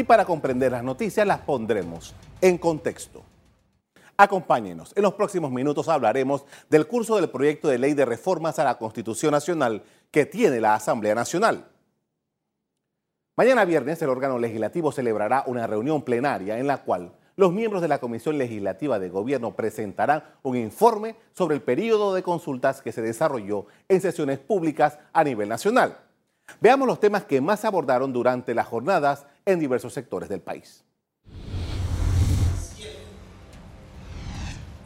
y para comprender las noticias las pondremos en contexto. Acompáñenos. En los próximos minutos hablaremos del curso del proyecto de ley de reformas a la Constitución Nacional que tiene la Asamblea Nacional. Mañana viernes el órgano legislativo celebrará una reunión plenaria en la cual los miembros de la Comisión Legislativa de Gobierno presentarán un informe sobre el periodo de consultas que se desarrolló en sesiones públicas a nivel nacional. Veamos los temas que más abordaron durante las jornadas en diversos sectores del país.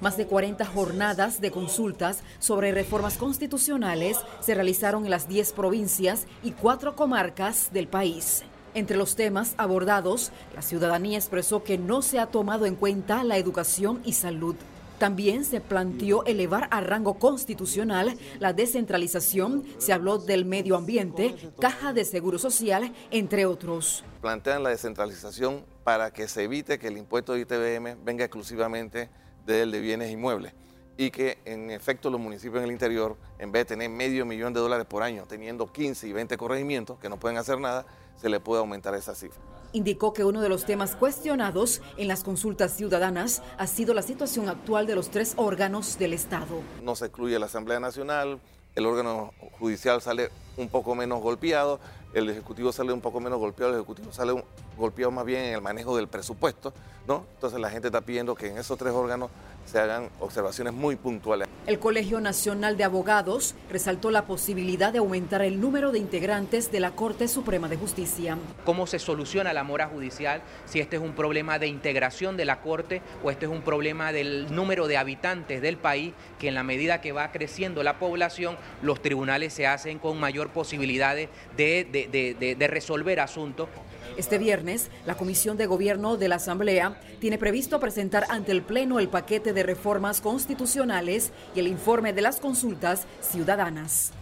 Más de 40 jornadas de consultas sobre reformas constitucionales se realizaron en las 10 provincias y 4 comarcas del país. Entre los temas abordados, la ciudadanía expresó que no se ha tomado en cuenta la educación y salud. También se planteó elevar a rango constitucional la descentralización, se habló del medio ambiente, caja de seguro social, entre otros. Plantean la descentralización para que se evite que el impuesto de ITBM venga exclusivamente del de bienes inmuebles y que en efecto los municipios en el interior, en vez de tener medio millón de dólares por año, teniendo 15 y 20 corregimientos que no pueden hacer nada, se le puede aumentar esa cifra. Indicó que uno de los temas cuestionados en las consultas ciudadanas ha sido la situación actual de los tres órganos del Estado. No se excluye la Asamblea Nacional, el órgano judicial sale un poco menos golpeado, el Ejecutivo sale un poco menos golpeado, el Ejecutivo sale golpeado más bien en el manejo del presupuesto, ¿no? Entonces la gente está pidiendo que en esos tres órganos se hagan observaciones muy puntuales. El Colegio Nacional de Abogados resaltó la posibilidad de aumentar el número de integrantes de la Corte Suprema de Justicia. ¿Cómo se soluciona la mora judicial? Si este es un problema de integración de la Corte o este es un problema del número de habitantes del país, que en la medida que va creciendo la población, los tribunales se hacen con mayor posibilidad de, de, de resolver asuntos. Este viernes, la Comisión de Gobierno de la Asamblea tiene previsto presentar ante el Pleno el paquete de reformas constitucionales y el informe de las consultas ciudadanas.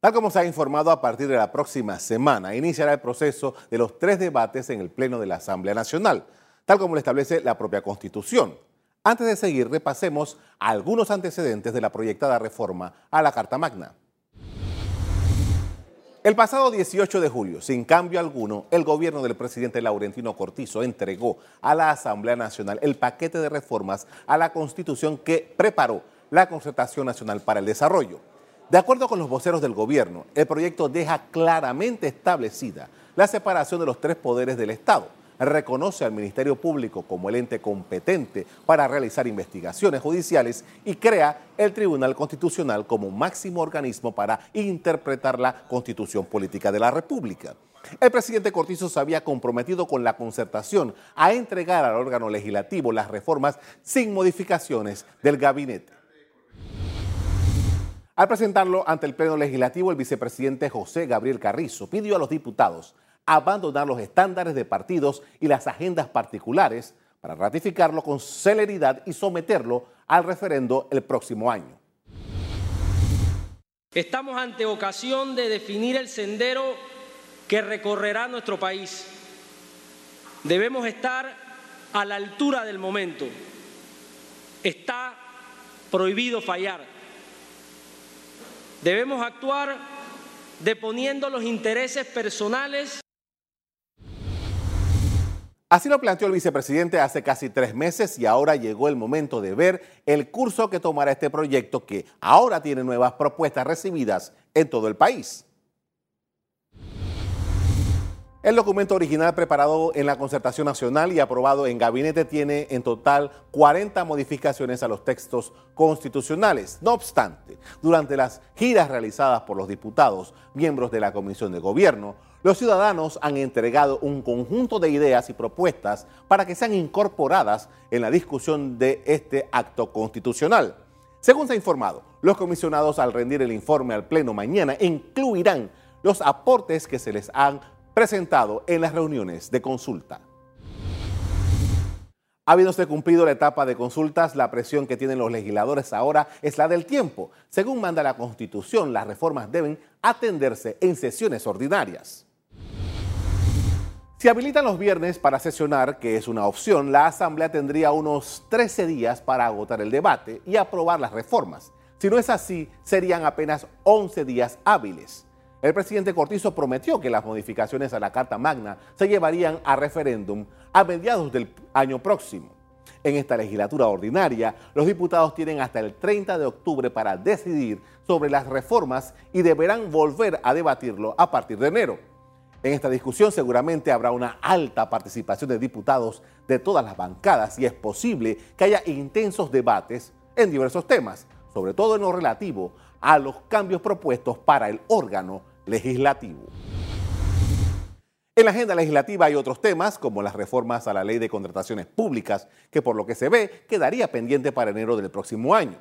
Tal como se ha informado, a partir de la próxima semana iniciará el proceso de los tres debates en el Pleno de la Asamblea Nacional, tal como lo establece la propia Constitución. Antes de seguir, repasemos algunos antecedentes de la proyectada reforma a la Carta Magna. El pasado 18 de julio, sin cambio alguno, el gobierno del presidente Laurentino Cortizo entregó a la Asamblea Nacional el paquete de reformas a la Constitución que preparó la Concertación Nacional para el Desarrollo. De acuerdo con los voceros del gobierno, el proyecto deja claramente establecida la separación de los tres poderes del Estado reconoce al Ministerio Público como el ente competente para realizar investigaciones judiciales y crea el Tribunal Constitucional como máximo organismo para interpretar la constitución política de la República. El presidente Cortizo se había comprometido con la concertación a entregar al órgano legislativo las reformas sin modificaciones del gabinete. Al presentarlo ante el Pleno Legislativo, el vicepresidente José Gabriel Carrizo pidió a los diputados abandonar los estándares de partidos y las agendas particulares para ratificarlo con celeridad y someterlo al referendo el próximo año. Estamos ante ocasión de definir el sendero que recorrerá nuestro país. Debemos estar a la altura del momento. Está prohibido fallar. Debemos actuar deponiendo los intereses personales Así lo planteó el vicepresidente hace casi tres meses y ahora llegó el momento de ver el curso que tomará este proyecto que ahora tiene nuevas propuestas recibidas en todo el país. El documento original preparado en la concertación nacional y aprobado en gabinete tiene en total 40 modificaciones a los textos constitucionales. No obstante, durante las giras realizadas por los diputados, miembros de la Comisión de Gobierno, los ciudadanos han entregado un conjunto de ideas y propuestas para que sean incorporadas en la discusión de este acto constitucional. Según se ha informado, los comisionados al rendir el informe al Pleno mañana incluirán los aportes que se les han presentado en las reuniones de consulta. Habiéndose cumplido la etapa de consultas, la presión que tienen los legisladores ahora es la del tiempo. Según manda la Constitución, las reformas deben atenderse en sesiones ordinarias. Si habilitan los viernes para sesionar, que es una opción, la Asamblea tendría unos 13 días para agotar el debate y aprobar las reformas. Si no es así, serían apenas 11 días hábiles. El presidente Cortizo prometió que las modificaciones a la Carta Magna se llevarían a referéndum a mediados del año próximo. En esta legislatura ordinaria, los diputados tienen hasta el 30 de octubre para decidir sobre las reformas y deberán volver a debatirlo a partir de enero. En esta discusión seguramente habrá una alta participación de diputados de todas las bancadas y es posible que haya intensos debates en diversos temas, sobre todo en lo relativo a los cambios propuestos para el órgano legislativo. En la agenda legislativa hay otros temas, como las reformas a la ley de contrataciones públicas, que por lo que se ve quedaría pendiente para enero del próximo año.